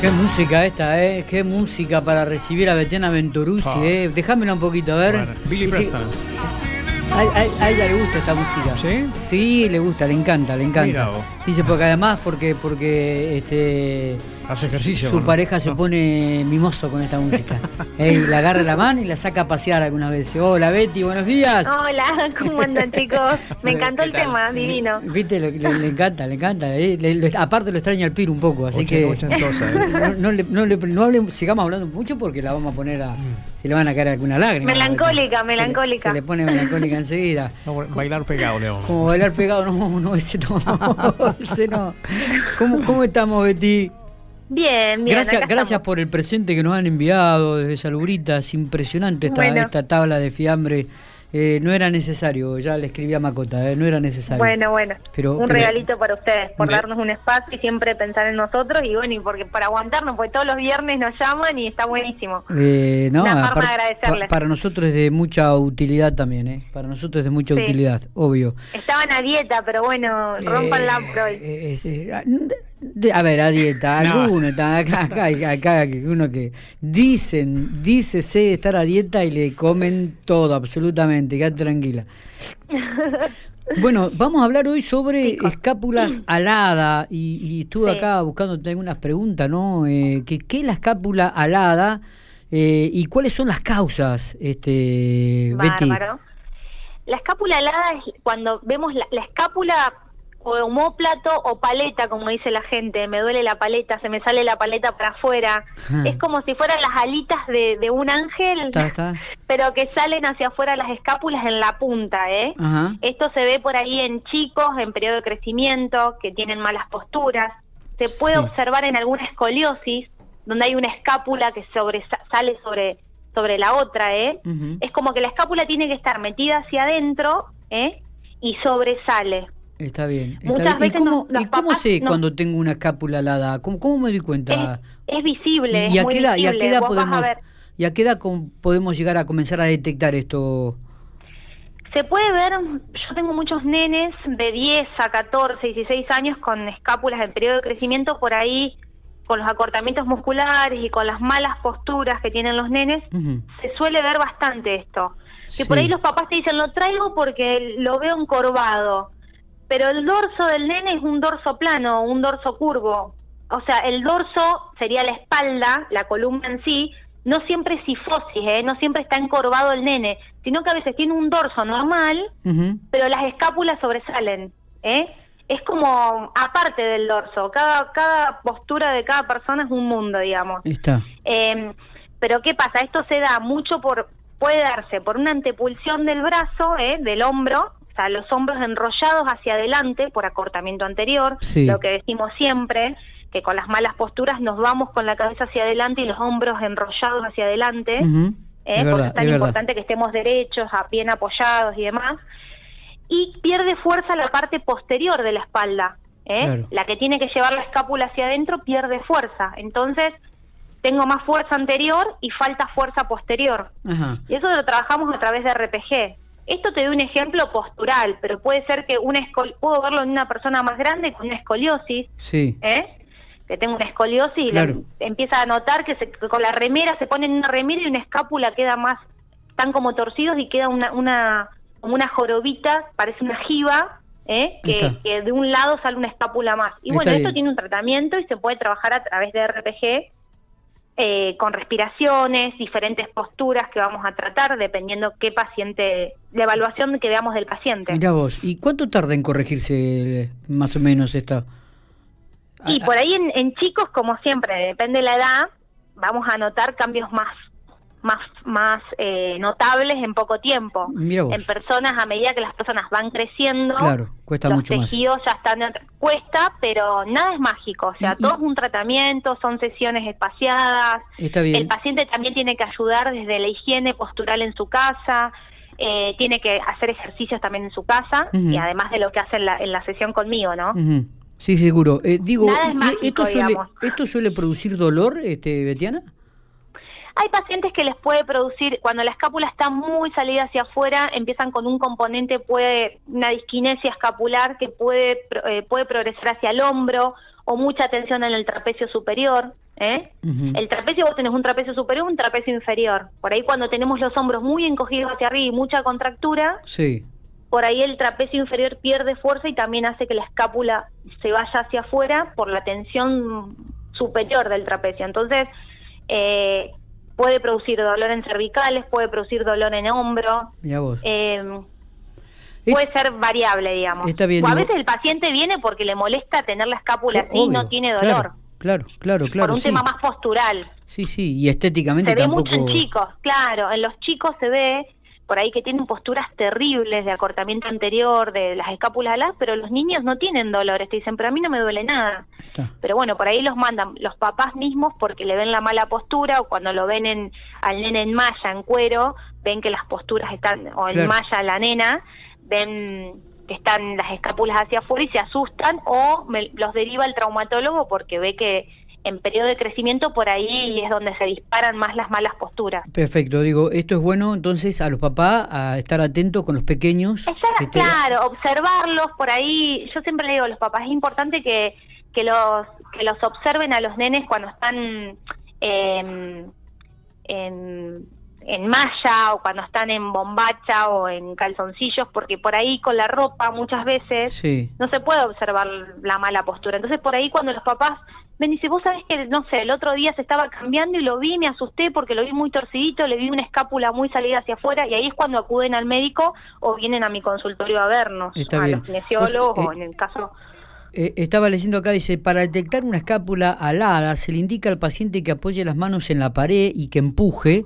Qué música esta, ¿eh? Qué música para recibir a Betiana Venturuzzi, Ah. ¿eh? Déjamela un poquito, a ver. Bueno, Billy Preston. A, a- a ella le gusta esta música. ¿Sí? Sí, le gusta, le encanta, le encanta. Dice porque además porque porque este Hace ejercicio. su ¿no? pareja se No. pone mimoso con esta música. Ey, la agarra la mano y la saca a pasear algunas veces. Hola Betty, buenos días. Hola, ¿cómo andan chicos? Me encantó ¿Qué el tal? tema, divino. Viste, le, le encanta, le encanta. eh, le- le- aparte lo extraña al Piro un poco, así que ochentosa, ¿eh? no, hable- sigamos hablando mucho porque la vamos a poner a. Se le van a caer alguna lágrima. Melancólica, Se le- melancólica. Se le, pone melancólica enseguida. No, bailar pegado, le vamos. Como bailar pegado, no, no, ese no. ese no. ¿Cómo, cómo estamos, Betty? Bien, bien. Gracias, gracias estamos. por el presente que nos han enviado desde Salubritas. Impresionante esta, Bueno. esta tabla de fiambre. Eh, no era necesario, ya le escribí a Macota, eh, no era necesario. Bueno, bueno. Pero- un pero- regalito para ustedes, por darnos un espacio y siempre pensar en nosotros y bueno, y porque para aguantarnos, porque todos los viernes nos llaman y está buenísimo. Eh, no, Una forma de agradecerles. pa- para nosotros es de mucha utilidad también, ¿eh? Para nosotros es de mucha Sí. utilidad, obvio. Estaban a dieta, pero bueno, rompanla por de- a ver, a dieta, No. alguno está acá, acá, acá, uno que dicen, dícese estar a dieta y le comen todo, absolutamente, quédate tranquila. Bueno, vamos a hablar hoy sobre escápulas alada y, y estuve Sí. acá buscándote algunas preguntas, ¿no? Eh, que, ¿Qué es la escápula alada eh, y cuáles son las causas, este, Betty? Bárbaro. La escápula alada es cuando vemos la, la escápula o homóplato o paleta, como dice la gente. Me duele la paleta, se me sale la paleta para afuera. Es como si fueran las alitas de, de un ángel, pero que salen hacia afuera las escápulas en la punta, ¿eh? Ajá. Esto se ve por ahí en chicos en periodo de crecimiento que tienen malas posturas. Se puede Sí. observar en alguna escoliosis, donde hay una escápula que sobresa- sale sobre, sobre la otra, ¿eh? Es como que la escápula tiene que estar metida hacia adentro, ¿eh? Y sobresale. Está bien. Está Muchas bien. ¿Y veces cómo, nos- los ¿y cómo sé nos- cuando tengo una escápula alada? ¿Cómo, cómo me doy cuenta? Es, es visible, ¿Y es a qué edad, y a qué edad podemos, y a qué edad com- podemos llegar a comenzar a detectar esto? Se puede ver, yo tengo muchos nenes de 10 a 14, 16 años con escápulas en periodo de crecimiento por ahí, con los acortamientos musculares y con las malas posturas que tienen los nenes, se suele ver bastante esto. Que por ahí los papás te dicen, lo traigo porque lo veo encorvado, pero el dorso del nene es un dorso plano, un dorso curvo. O sea, el dorso sería la espalda, la columna en sí, no siempre es sifosis, ¿eh? no siempre está encorvado el nene, sino que a veces tiene un dorso normal, pero las escápulas sobresalen. ¿eh? Es como aparte del dorso, cada, cada postura de cada persona es un mundo, digamos. Está. Eh, pero ¿qué pasa? Esto se da mucho por, puede darse por una antepulsión del brazo, ¿eh? del hombro, o sea, los hombros enrollados hacia adelante por acortamiento anterior, Sí. lo que decimos siempre, que con las malas posturas nos vamos con la cabeza hacia adelante y los hombros enrollados hacia adelante. ¿eh? Es por verdad, eso es tan es verdad. importante que estemos derechos, a- bien apoyados y demás. Y pierde fuerza la parte posterior de la espalda, ¿eh? Claro. la que tiene que llevar la escápula hacia adentro pierde fuerza. Entonces, tengo más fuerza anterior y falta fuerza posterior. Ajá. Y eso lo trabajamos a través de RPG. Esto te doy un ejemplo postural, pero puede ser que una escol puedo verlo en una persona más grande con una escoliosis, Sí. ¿eh? que tengo una escoliosis Claro. y empieza a notar que, se- que con la remera se pone en una remera y una escápula queda más, están como torcidos y queda una, una como una jorobita, parece una jiba, ¿eh? Que, que de un lado sale una escápula más. Y Está bueno, esto tiene un tratamiento y se puede trabajar a través de RPG eh, con respiraciones, diferentes posturas que vamos a tratar dependiendo qué paciente, la evaluación que veamos del paciente. Mirá vos. ¿Y cuánto tarda en corregirse más o menos esta? Y por ahí en, en chicos, como siempre, depende de la edad, vamos a notar cambios más más más eh, notables en poco tiempo. En personas, a medida que las personas van creciendo, Claro, cuesta los mucho más. tejidos ya están... en- Cuesta, pero nada es mágico. O sea, Y- todo es un tratamiento, son sesiones espaciadas. Está bien. El paciente también tiene que ayudar desde la higiene postural en su casa, eh, tiene que hacer ejercicios también en su casa y además de lo que hace en la, en la sesión conmigo, ¿no? Ujú. Sí, seguro. Eh, digo, Nada es ¿y- mágico, ¿esto, suele, digamos. ¿esto suele producir dolor, este, Betiana? Hay pacientes que les puede producir, cuando la escápula está muy salida hacia afuera, empiezan con un componente, puede una disquinesia escapular que puede, eh, puede progresar hacia el hombro o mucha tensión en el trapecio superior. ¿eh? El trapecio, vos tenés un trapecio superior un trapecio inferior. Por ahí cuando tenemos los hombros muy encogidos hacia arriba y mucha contractura, sí. por ahí el trapecio inferior pierde fuerza y también hace que la escápula se vaya hacia afuera por la tensión superior del trapecio. Entonces, eh, puede producir dolor en cervicales, puede producir dolor en hombro. Eh, puede ser variable, digamos. o a veces el paciente viene porque le molesta tener la escápula así y no tiene dolor. Claro, claro, claro. Por un tema más postural. Sí, sí, y estéticamente se ve mucho en chicos, claro. En los chicos se ve por ahí que tienen posturas terribles de acortamiento anterior, de las escápulas aladas, pero los niños no tienen dolores, te dicen, pero a mí no me duele nada. Pero bueno, por ahí los mandan los papás mismos porque le ven la mala postura o cuando lo ven en, al nene en malla, en cuero, ven que las posturas están, o en malla la nena, ven que están las escápulas hacia afuera y se asustan o los deriva el traumatólogo porque ve que en periodo de crecimiento por ahí es donde se disparan más las malas posturas. Perfecto, digo, esto es bueno entonces a los papás a estar atentos con los pequeños. claro, observarlos por ahí. Yo siempre le digo a los papás, es importante que, que, los, que los observen a los nenes cuando están en, en malla o cuando están en bombacha o en calzoncillos, porque por ahí con la ropa muchas veces no se puede observar la mala postura. Entonces por ahí cuando los papás ven y dice, vos sabés que, no sé, el otro día se estaba cambiando y lo vi, me asusté porque lo vi muy torcidito, le vi una escápula muy salida hacia afuera y ahí es cuando acuden al médico o vienen a mi consultorio a vernos, a los kinesiólogos o eh, en el caso... Eh, estaba leyendo acá, dice, para detectar una escápula alada se le indica al paciente que apoye las manos en la pared y que empuje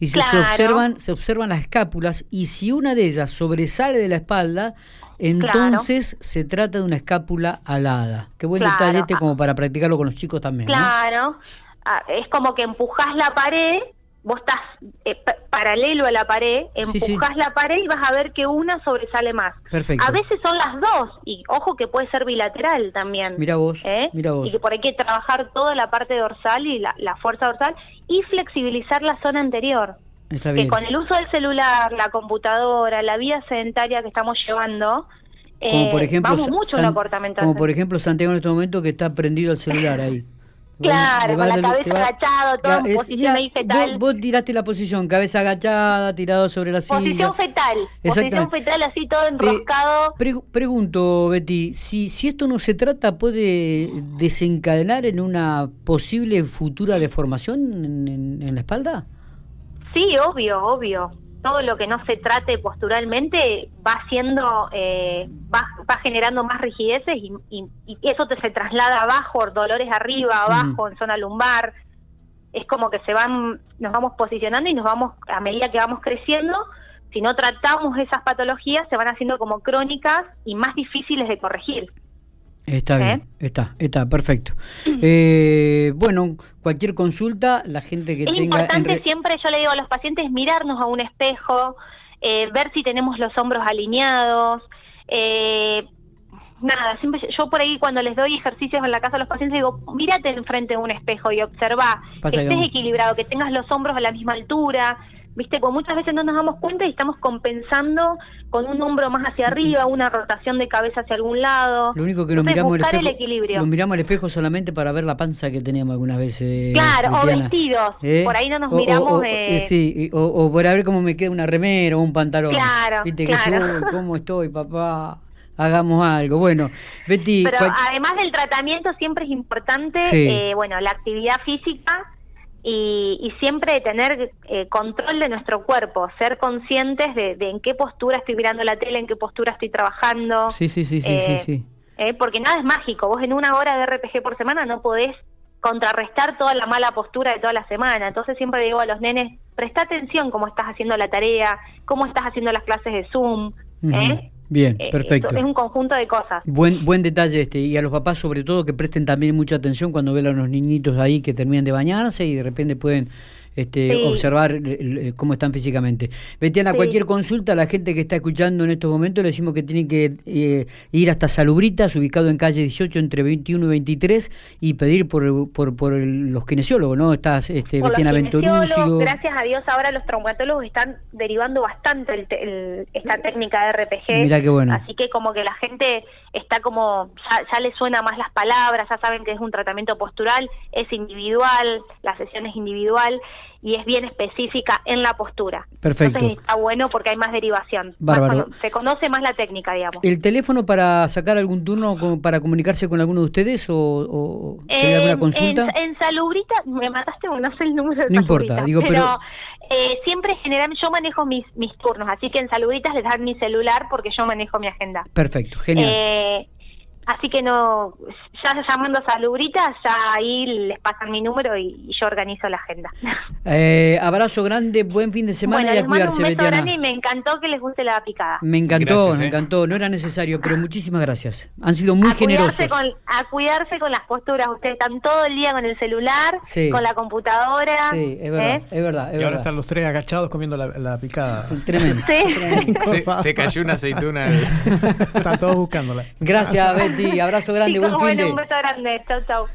y se, observan, se observan las escápulas y si una de ellas sobresale de la espalda, entonces se trata de una escápula alada. Qué buen detalle este como para practicarlo con los chicos también. Claro, ah, es como que empujas la pared, vos estás eh, paralelo a la pared, empujas la pared y vas a ver que una sobresale más. Perfecto. A veces son las dos, y ojo que puede ser bilateral también. Mira vos, ¿eh? mira vos. Y que por ahí hay que trabajar toda la parte dorsal y la, la fuerza dorsal y flexibilizar la zona anterior. Que con el uso del celular, la computadora, la vida sedentaria que estamos llevando, como por eh, ejemplo, vamos mucho en la Como por ejemplo Santiago en este momento que está prendido el celular ahí. Claro, con la cabeza agachada, todo en posición ahí fetal. Vos, tiraste la posición, cabeza agachada, tirado sobre la silla. Posición fetal, posición fetal así todo enroscado. pregunto, Betty, si, si esto no se trata, ¿puede desencadenar en una posible futura deformación en la espalda? Sí, obvio, obvio. Todo lo que no se trate posturalmente va haciendo, eh, va, va, generando más rigideces y, y, eso te se traslada abajo, dolores arriba, abajo, en zona lumbar. Es como que se van, nos vamos posicionando y nos vamos, a medida que vamos creciendo, si no tratamos esas patologías, se van haciendo como crónicas y más difíciles de corregir. Está bien, ¿Eh? está, está, perfecto. Eh, bueno, cualquier consulta, la gente que es tenga... Es importante siempre, yo le digo a los pacientes, mirarnos a un espejo, eh, ver si tenemos los hombros alineados. nada, siempre yo por ahí cuando les doy ejercicios en la casa a los pacientes digo, mírate enfrente de un espejo y observa que estés equilibrado, que tengas los hombros a la misma altura, ¿viste? Porque muchas veces no nos damos cuenta y estamos compensando con un hombro más hacia arriba, una rotación de cabeza hacia algún lado. Lo único que nos miramos al espejo, equilibrio. miramos al espejo solamente para ver la panza que teníamos algunas veces. Claro, o vestidos. ¿Eh? Por ahí no nos miramos. O, eh, sí, o, por a ver cómo me queda una remera o un pantalón. Claro. ¿Viste que soy? ¿Cómo estoy, papá? hagamos algo. Bueno, Betty. Pero además del tratamiento siempre es importante, eh, bueno, la actividad física y, siempre tener eh, control de nuestro cuerpo, ser conscientes de, en qué postura estoy mirando la tele, en qué postura estoy trabajando. Sí, sí, sí, sí, sí. sí. Eh, porque nada es mágico, vos en una hora de RPG por semana no podés contrarrestar toda la mala postura de toda la semana. Entonces siempre digo a los nenes, presta atención cómo estás haciendo la tarea, cómo estás haciendo las clases de Zoom. ¿eh? Bien, eh, perfecto. Es un conjunto de cosas. Buen buen detalle este. Y a los papás, sobre todo, que presten también mucha atención cuando ven a los niñitos ahí que terminan de bañarse y de repente pueden este, observar cómo están físicamente. Betiana, cualquier consulta a la gente que está escuchando en estos momentos, le decimos que tienen que eh, ir hasta Salubritas, ubicado en calle 18 entre 21 y 23, y pedir por, por, por los kinesiólogos, ¿no? Estás, este, Betiana Venturúcio. Gracias a Dios ahora los traumatólogos están derivando bastante esta técnica de RPG. Mira qué bueno. Así que como que la gente está como, ya, ya le suena más las palabras, ya saben que es un tratamiento postural, es individual, la sesión es individual y es bien específica en la postura. Perfecto. Entonces está bueno porque hay más derivación. Bárbaro. Más se conoce más la técnica, digamos. ¿El teléfono para sacar algún turno para comunicarse con alguno de ustedes o, o tener alguna consulta? En, en Salubrita, me mataste, porque no sé el número de No importa, digo, pero- eh, siempre generalmente yo manejo mis, mis turnos, así que en Salubritas les dan mi celular porque yo manejo mi agenda. Perfecto, genial. Eh, así que no, ya llamando a Salubritas, ya ahí les pasan mi número y, y yo organizo la agenda. Eh, abrazo grande, buen fin de semana bueno, y a les mando cuidarse, un beso Betiana. grande y me encantó que les guste la picada. Me encantó, Gracias, me eh. encantó. No era necesario, pero muchísimas gracias. Han sido muy a generosos. cuidarse, con, a cuidarse con las posturas. Ustedes están todo el día con el celular, Sí. con la computadora. Sí, es verdad, ¿eh? es verdad, es Y ahora verdad. están los tres agachados comiendo la, la picada. Tremendo. Sí. Se, se cayó una aceituna. Están todos buscándola. Gracias, Betty. Abrazo grande, Chicos, buen fin bueno, de. un beso grande. Chau, chau.